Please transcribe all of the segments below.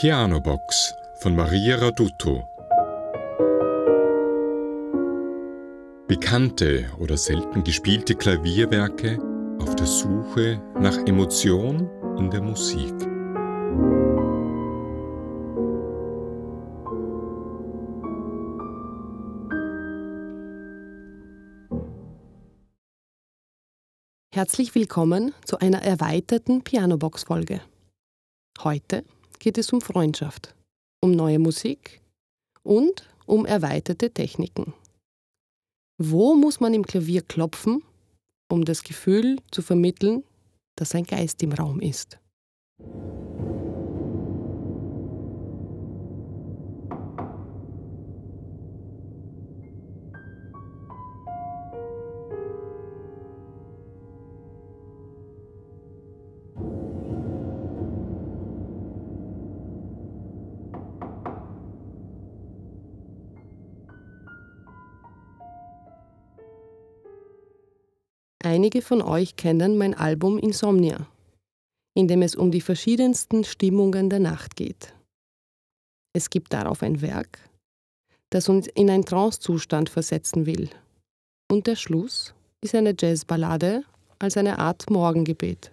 Pianobox von Maria Raduto. Bekannte oder selten gespielte Klavierwerke auf der Suche nach Emotion in der Musik. Herzlich willkommen zu einer erweiterten Pianobox-Folge. Heute geht es um Freundschaft, um neue Musik und um erweiterte Techniken. Wo muss man im Klavier klopfen, um das Gefühl zu vermitteln, dass ein Geist im Raum ist? Einige von euch kennen mein Album Insomnia, in dem es um die verschiedensten Stimmungen der Nacht geht. Es gibt darauf ein Werk, das uns in einen Trancezustand versetzen will. Und der Schluss ist eine Jazzballade als eine Art Morgengebet.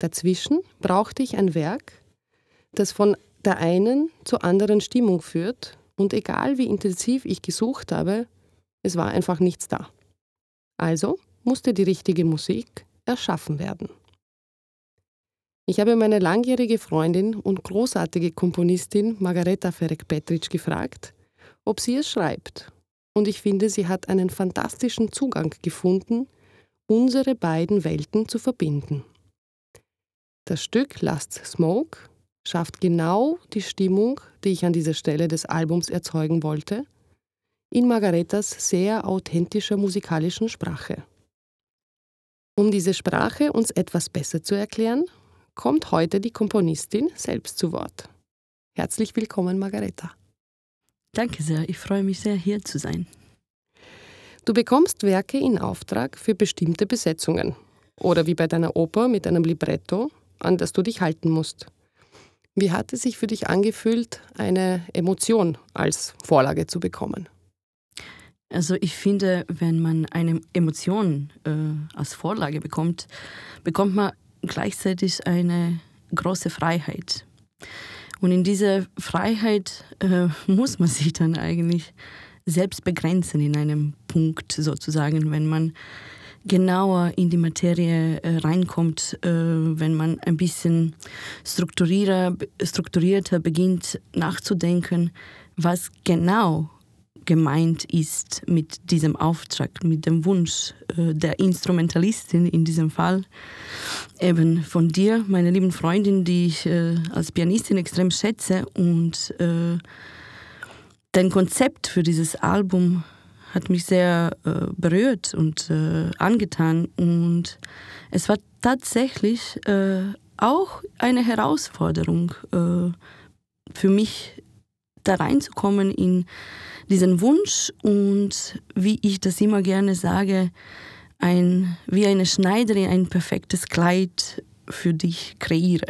Dazwischen brauchte ich ein Werk, das von der einen zur anderen Stimmung führt, und egal wie intensiv ich gesucht habe, es war einfach nichts da. Also musste die richtige Musik erschaffen werden. Ich habe meine langjährige Freundin und großartige Komponistin Margareta Ferek-Petric gefragt, ob sie es schreibt. Und ich finde, sie hat einen fantastischen Zugang gefunden, unsere beiden Welten zu verbinden. Das Stück Last Smoke schafft genau die Stimmung, die ich an dieser Stelle des Albums erzeugen wollte, in Margaretas sehr authentischer musikalischen Sprache. Um diese Sprache uns etwas besser zu erklären, kommt heute die Komponistin selbst zu Wort. Herzlich willkommen, Margareta. Danke sehr, ich freue mich sehr, hier zu sein. Du bekommst Werke in Auftrag für bestimmte Besetzungen oder wie bei deiner Oper mit einem Libretto, an das du dich halten musst. Wie hat es sich für dich angefühlt, eine Emotion als Vorlage zu bekommen? Also ich finde, wenn man eine Emotion äh, als Vorlage bekommt, bekommt man gleichzeitig eine große Freiheit. Und in dieser Freiheit äh, muss man sich dann eigentlich selbst begrenzen in einem Punkt sozusagen, wenn man genauer in die Materie äh, reinkommt, äh, wenn man ein bisschen strukturierter, strukturierter beginnt nachzudenken, was genau gemeint ist mit diesem Auftrag, mit dem Wunsch äh, der Instrumentalistin in diesem Fall, eben von dir, meine lieben Freundin, die ich äh, als Pianistin extrem schätze. Und äh, dein Konzept für dieses Album hat mich sehr äh, berührt und äh, angetan. Und es war tatsächlich äh, auch eine Herausforderung für mich, da reinzukommen in diesen Wunsch und wie ich das immer gerne sage, ein, wie eine Schneiderin ein perfektes Kleid für dich kreiere.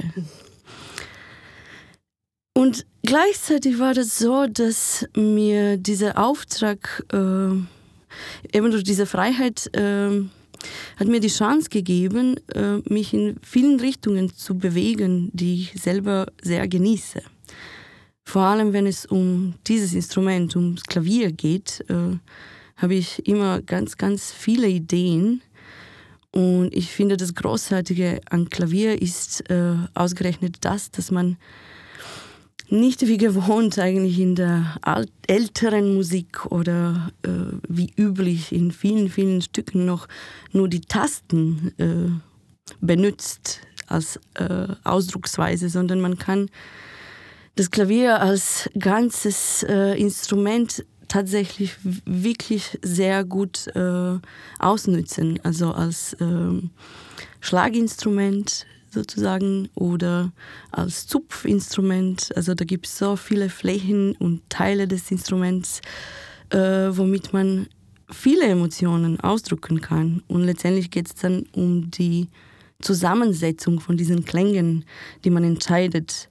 Und gleichzeitig war das so, dass mir dieser Auftrag, äh, eben durch diese Freiheit, äh, hat mir die Chance gegeben, äh, mich in vielen Richtungen zu bewegen, die ich selber sehr genieße. Vor allem, wenn es um dieses Instrument, ums Klavier geht, äh, habe ich immer ganz, ganz viele Ideen. Und ich finde, das Großartige an Klavier ist äh, ausgerechnet das, dass man nicht wie gewohnt eigentlich in der älteren Musik oder äh, wie üblich in vielen, vielen Stücken noch nur die Tasten äh, benutzt als äh, Ausdrucksweise, sondern man kann das Klavier als ganzes äh, Instrument tatsächlich wirklich sehr gut äh, ausnützen, also als äh, Schlaginstrument sozusagen oder als Zupfinstrument. Also da gibt es so viele Flächen und Teile des Instruments, äh, womit man viele Emotionen ausdrücken kann. Und letztendlich geht es dann um die Zusammensetzung von diesen Klängen, die man entscheidet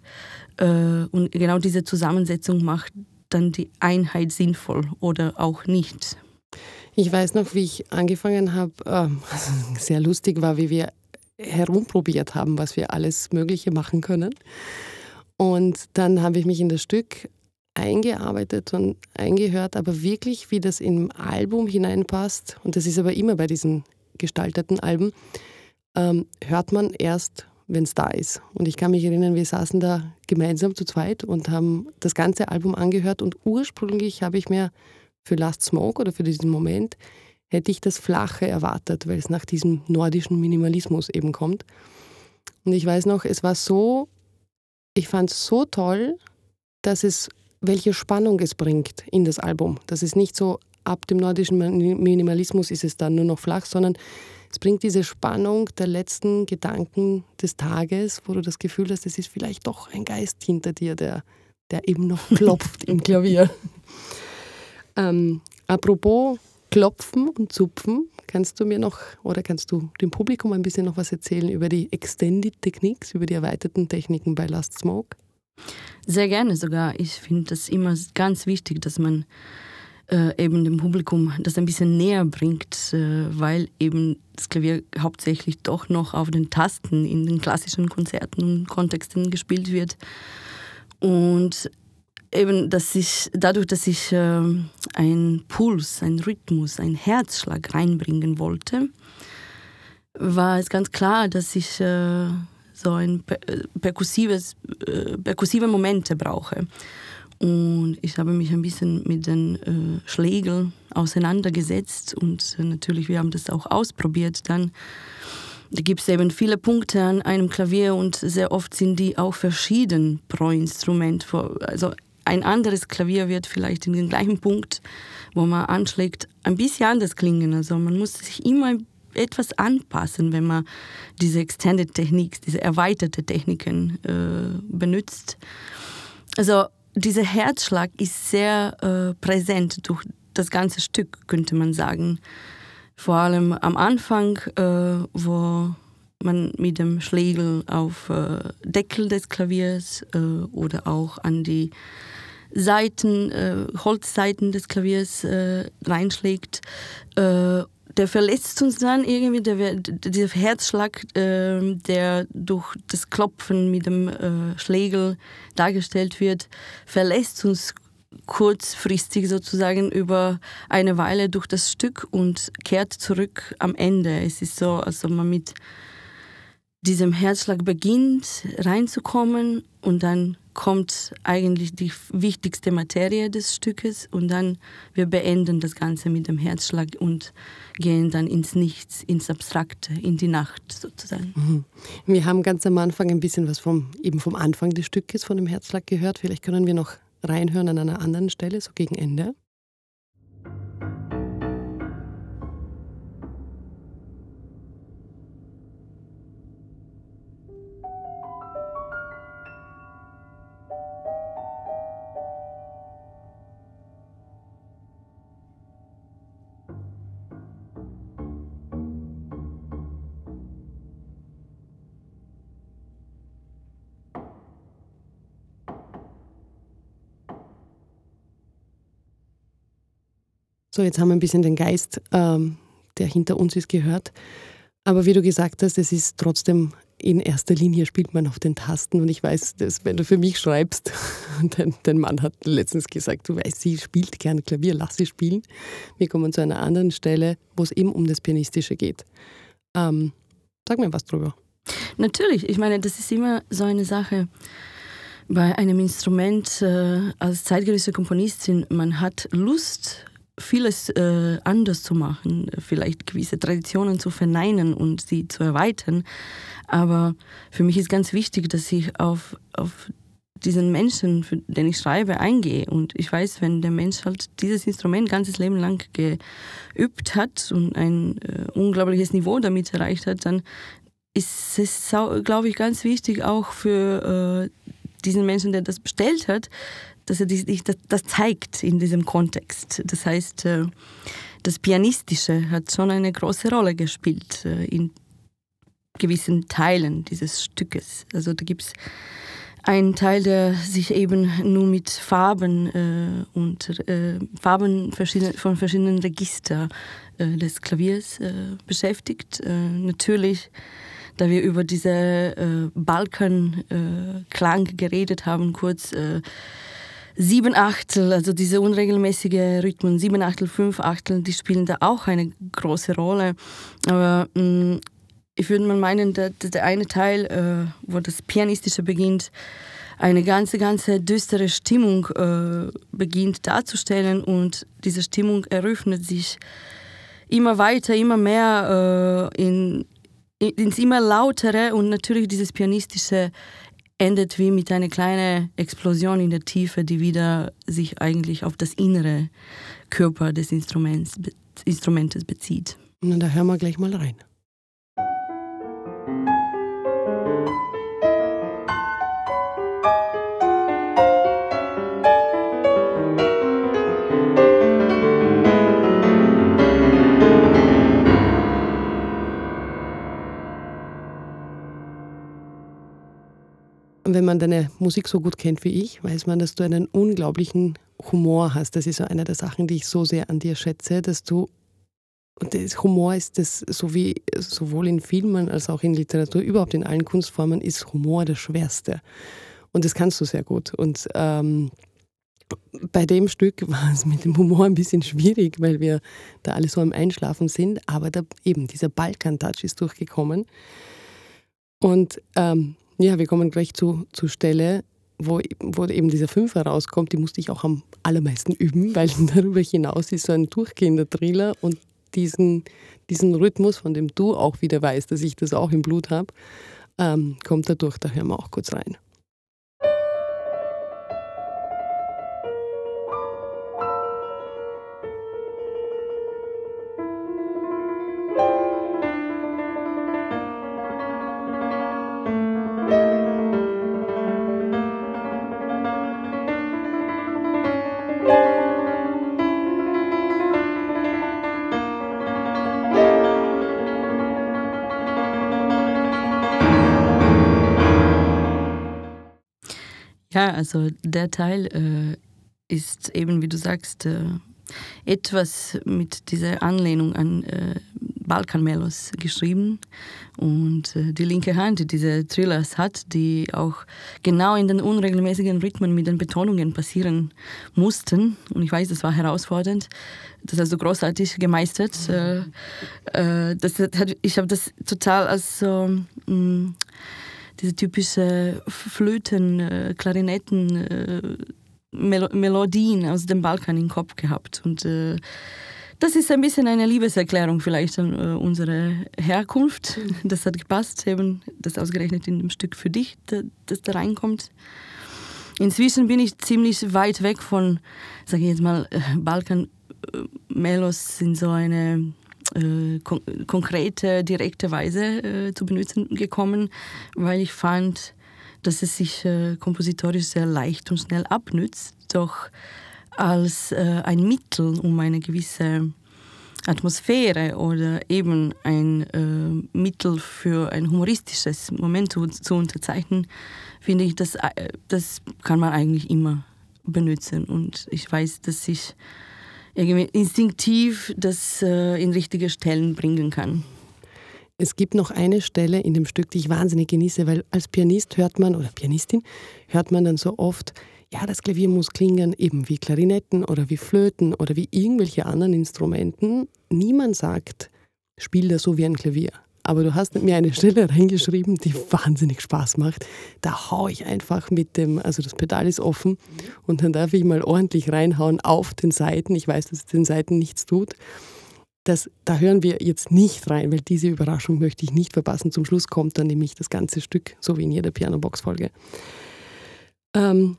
und genau diese Zusammensetzung macht dann die Einheit sinnvoll oder auch nicht. Ich weiß noch, wie ich angefangen habe, äh, sehr lustig war, wie wir herumprobiert haben, was wir alles Mögliche machen können. Und dann habe ich mich in das Stück eingearbeitet und eingehört, aber wirklich, wie das im Album hineinpasst, und das ist aber immer bei diesen gestalteten Alben, ähm, hört man erst, wenn es da ist. Und ich kann mich erinnern, wir saßen da gemeinsam zu zweit und haben das ganze Album angehört und ursprünglich habe ich mir für Last Smoke oder für diesen Moment hätte ich das Flache erwartet, weil es nach diesem nordischen Minimalismus eben kommt. Und ich weiß noch, es war so, ich fand es so toll, dass es, welche Spannung es bringt in das Album. Das ist nicht so, ab dem nordischen Minimalismus ist es dann nur noch flach, sondern es bringt diese Spannung der letzten Gedanken des Tages, wo du das Gefühl hast, es ist vielleicht doch ein Geist hinter dir, der, der eben noch klopft im Klavier. Ähm, apropos Klopfen und Zupfen, kannst du mir noch oder kannst du dem Publikum ein bisschen noch was erzählen über die Extended Techniques, über die erweiterten Techniken bei Last Smoke? Sehr gerne sogar. Ich finde das immer ganz wichtig, dass man äh, eben dem Publikum das ein bisschen näher bringt, äh, weil eben das Klavier hauptsächlich doch noch auf den Tasten in den klassischen Konzerten und Kontexten gespielt wird. Und eben, dass ich, dadurch, dass ich äh, einen Puls, einen Rhythmus, einen Herzschlag reinbringen wollte, war es ganz klar, dass ich äh, so ein äh, perkussives, äh, perkussive Momente brauche. Und ich habe mich ein bisschen mit den äh, Schlägeln auseinandergesetzt und äh, natürlich, wir haben das auch ausprobiert dann. Da gibt es eben viele Punkte an einem Klavier und sehr oft sind die auch verschieden pro Instrument. Also ein anderes Klavier wird vielleicht in den gleichen Punkt, wo man anschlägt, ein bisschen anders klingen. Also man muss sich immer etwas anpassen, wenn man diese Extended Techniques, diese erweiterte Techniken äh, benutzt. Also dieser Herzschlag ist sehr äh, präsent durch das ganze Stück, könnte man sagen. Vor allem am Anfang, äh, wo man mit dem Schlägel auf äh, Deckel des Klaviers äh, oder auch an die Seiten, äh, Holzseiten des Klaviers äh, reinschlägt, der verletzt uns dann irgendwie, der, dieser Herzschlag, äh, der durch das Klopfen mit dem äh, Schlägel dargestellt wird, verlässt uns kurzfristig sozusagen über eine Weile durch das Stück und kehrt zurück am Ende. Es ist so, als ob man mit diesem Herzschlag beginnt reinzukommen und dann kommt eigentlich die wichtigste Materie des Stückes und dann wir beenden das Ganze mit dem Herzschlag und gehen dann ins Nichts, ins Abstrakte, in die Nacht sozusagen. Mhm. Wir haben ganz am Anfang ein bisschen was vom, eben vom Anfang des Stückes, von dem Herzschlag gehört. Vielleicht können wir noch reinhören an einer anderen Stelle, so gegen Ende. So, jetzt haben wir ein bisschen den Geist, ähm, der hinter uns ist, gehört. Aber wie du gesagt hast, es ist trotzdem in erster Linie spielt man auf den Tasten. Und ich weiß, dass wenn du für mich schreibst, dein, dein Mann hat letztens gesagt, du weißt, sie spielt gerne Klavier, lass sie spielen. Wir kommen zu einer anderen Stelle, wo es eben um das Pianistische geht. Ähm, sag mir was drüber. Natürlich, ich meine, das ist immer so eine Sache bei einem Instrument äh, als zeitgenössische Komponistin. Man hat Lust vieles äh, anders zu machen, vielleicht gewisse Traditionen zu verneinen und sie zu erweitern. Aber für mich ist ganz wichtig, dass ich auf, auf diesen Menschen, für den ich schreibe, eingehe. Und ich weiß, wenn der Mensch halt dieses Instrument ganzes Leben lang geübt hat und ein äh, unglaubliches Niveau damit erreicht hat, dann ist es, glaube ich, ganz wichtig auch für äh, diesen Menschen, der das bestellt hat, dass er dich das, zeigt in diesem Kontext. Das heißt, äh, das Pianistische hat schon eine große Rolle gespielt äh, in gewissen Teilen dieses Stückes. Also da gibt es ein Teil, der sich eben nur mit Farben äh, und äh, Farben von verschiedenen Registern äh, des Klaviers äh, beschäftigt. Äh, natürlich, da wir über diese äh, Balkanklang geredet haben, kurz sieben Achtel, also diese unregelmäßige Rhythmen, sieben Achtel, fünf Achtel, die spielen da auch eine große Rolle. Aber mh, mm, ich würde mal meinen, der, der eine Teil, äh, wo das Pianistische beginnt, eine ganze, ganze düstere Stimmung äh, beginnt darzustellen und diese Stimmung eröffnet sich immer weiter, immer mehr äh, in, ins immer lautere und natürlich dieses Pianistische endet wie mit einer kleinen Explosion in der Tiefe, die wieder sich eigentlich auf das innere Körper des Instruments, Instrumentes bezieht. Und da hören wir gleich mal rein. Wenn man deine Musik so gut kennt wie ich, weiß man, dass du einen unglaublichen Humor hast. Das ist so eine der Sachen, die ich so sehr an dir schätze, dass du und das Humor ist das, so wie sowohl in Filmen als auch in Literatur, überhaupt in allen Kunstformen, ist Humor das Schwerste. Und das kannst du sehr gut. Und ähm, bei dem Stück war es mit dem Humor ein bisschen schwierig, weil wir da alle so am Einschlafen sind. Aber da, eben dieser Balkan-Touch ist durchgekommen. Und ähm, ja, wir kommen gleich zu, zur Stelle, wo, wo eben dieser Fünfer rauskommt. Die musste ich auch am allermeisten üben, weil darüber hinaus ist so ein durchgehender Thriller und diesen, diesen Rhythmus, von dem du auch wieder weißt, dass ich das auch im Blut habe, ähm, kommt da durch. Da hören wir auch kurz rein. Ja, also der Teil äh, ist eben, wie du sagst, äh, etwas mit dieser Anlehnung an äh, Balkanmelos geschrieben. Und äh, die linke Hand, die diese Thrillers hat, die auch genau in den unregelmäßigen Rhythmen mit den Betonungen passieren mussten. Und ich weiß, das war herausfordernd. Das hast du großartig gemeistert. Mhm. Äh, das hat, ich habe das total als so. Mh, mm, diese typische Flöten, äh, Klarinetten, äh, Mel Melodien aus dem Balkan im Kopf gehabt. Und äh, das ist ein bisschen eine Liebeserklärung vielleicht an äh, unsere Herkunft. Das hat gepasst, eben das ausgerechnet in dem Stück für dich, das da reinkommt. Inzwischen bin ich ziemlich weit weg von, sage ich jetzt mal, äh, Balkan-Melos sind so eine äh, kon konkrete, direkte Weise äh, zu benutzen gekommen, weil ich fand, dass es sich äh, kompositorisch sehr leicht und schnell abnützt, doch als äh, ein Mittel, um eine gewisse Atmosphäre oder eben ein äh, Mittel für ein humoristisches Moment zu, zu unterzeichnen, finde ich, das, äh, das kann man eigentlich immer benutzen. Und ich weiß, dass ich irgendwie instinktiv das äh, in richtige Stellen bringen kann. Es gibt noch eine Stelle in dem Stück, die ich wahnsinnig genieße, weil als Pianist hört man, oder Pianistin, hört man dann so oft, ja, das Klavier muss klingen eben wie Klarinetten oder wie Flöten oder wie irgendwelche anderen Instrumenten. Niemand sagt, spiel das so wie ein Klavier. Aber du hast mir eine Stelle reingeschrieben, die wahnsinnig Spaß macht. Da haue ich einfach mit dem, also das Pedal ist offen und dann darf ich mal ordentlich reinhauen auf den Seiten. Ich weiß, dass es den Seiten nichts tut. Das, da hören wir jetzt nicht rein, weil diese Überraschung möchte ich nicht verpassen. Zum Schluss kommt dann nämlich das ganze Stück, so wie in jeder Piano-Box-Folge. Ähm,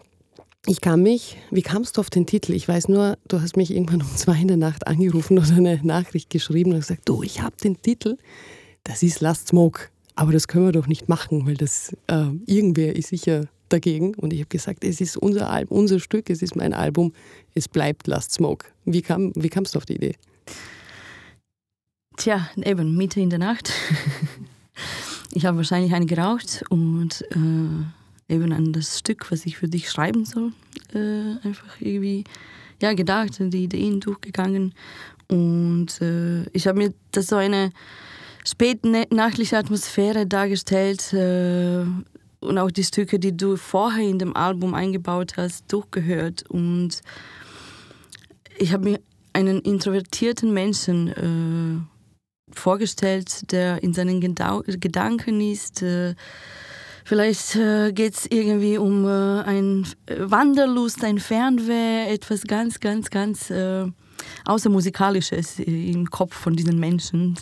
ich kann mich, wie kamst du auf den Titel? Ich weiß nur, du hast mich irgendwann um zwei in der Nacht angerufen oder eine Nachricht geschrieben und gesagt, du, ich habe den Titel das ist Last Smoke. Aber das können wir doch nicht machen, weil das äh, irgendwer ist sicher dagegen. Und ich habe gesagt, es ist unser Album, unser Stück, es ist mein Album, es bleibt Last Smoke. Wie, kam, wie kamst du auf die Idee? Tja, eben Mitte in der Nacht. ich habe wahrscheinlich eine geraucht und äh, eben an das Stück, was ich für dich schreiben soll, äh, einfach irgendwie ja, gedacht, die Ideen durchgegangen. Und äh, ich habe mir das so eine spätnachtliche Atmosphäre dargestellt äh, und auch die Stücke, die du vorher in dem Album eingebaut hast, durchgehört. Und ich habe mir einen introvertierten Menschen äh, vorgestellt, der in seinen Gedau Gedanken ist. Äh, vielleicht äh, geht es irgendwie um äh, ein Wanderlust, ein Fernweh, etwas ganz, ganz, ganz äh, außermusikalisches im Kopf von diesen Menschen.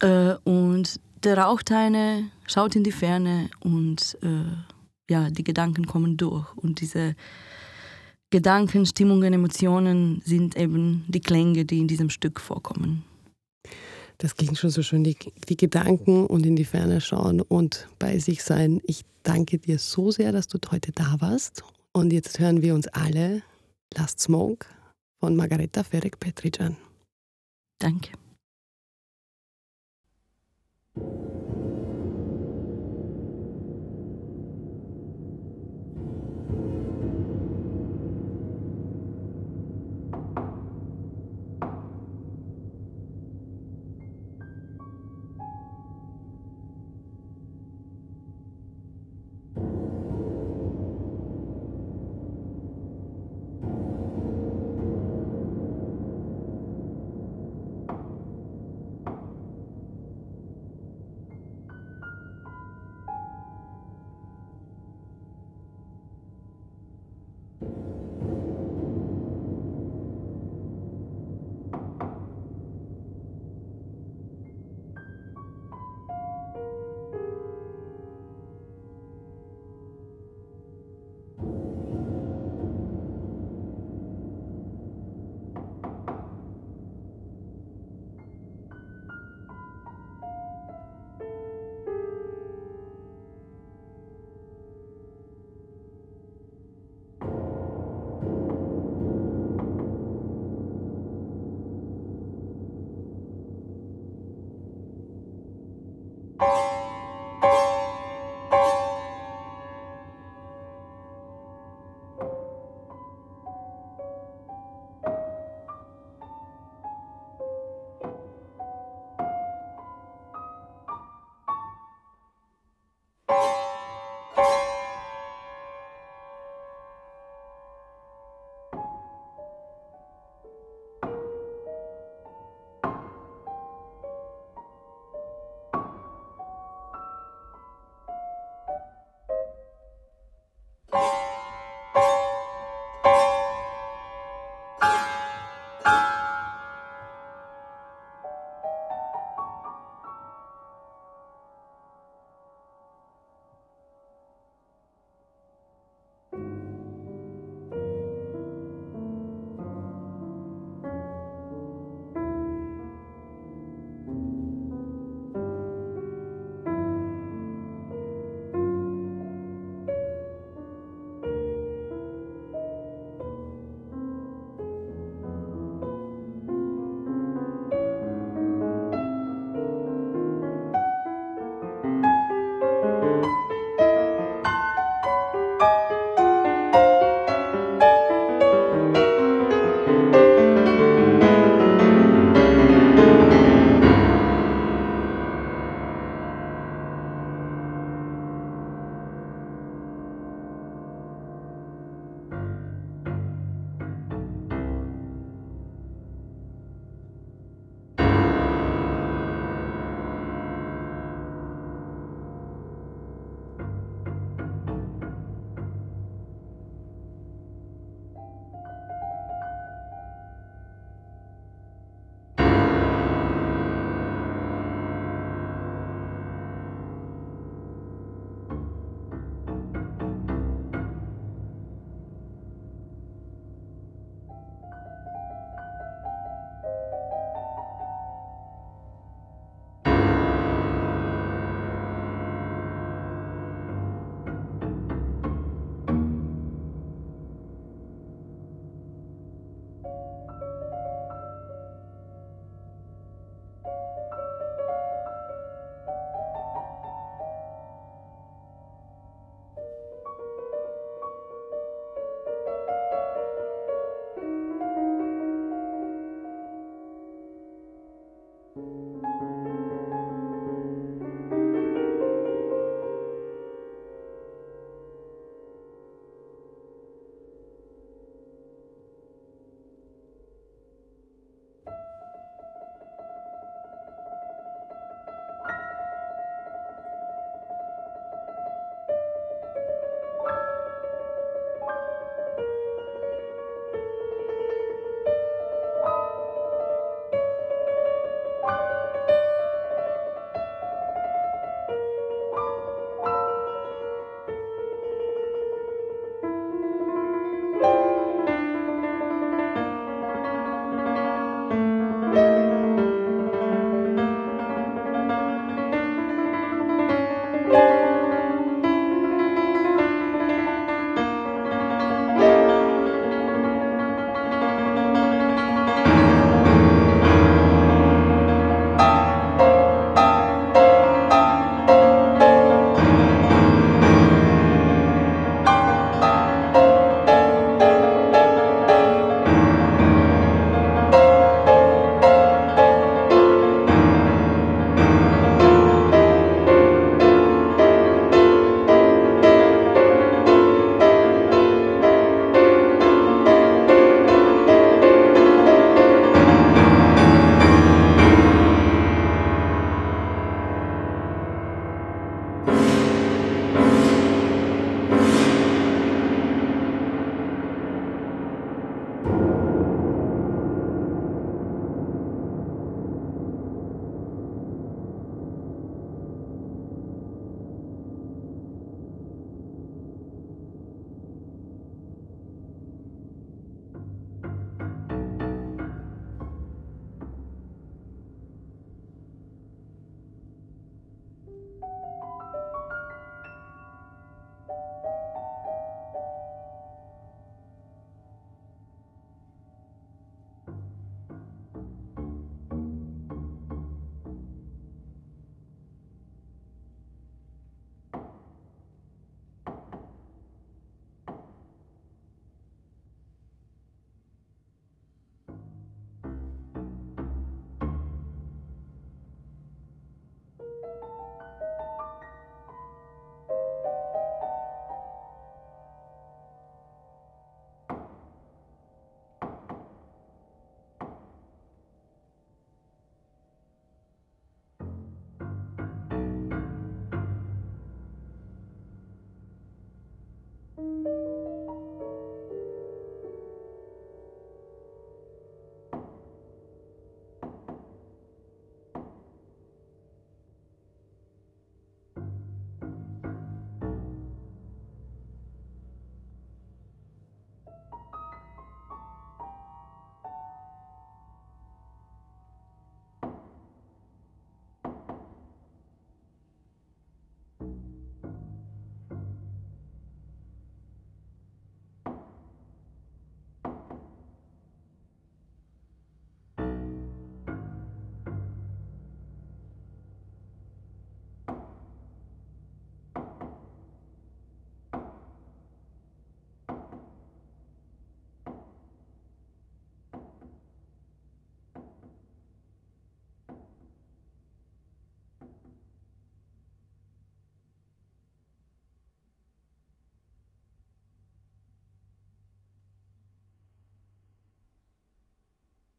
Äh, und der raucht eine, schaut in die Ferne und äh, ja, die Gedanken kommen durch. Und diese Gedanken, Stimmungen, Emotionen sind eben die Klänge, die in diesem Stück vorkommen. Das klingt schon so schön, die, die, Gedanken und in die Ferne schauen und bei sich sein. Ich danke dir so sehr, dass du heute da warst. Und jetzt hören wir uns alle Last Smoke von Margareta Ferek-Petric an. Danke. you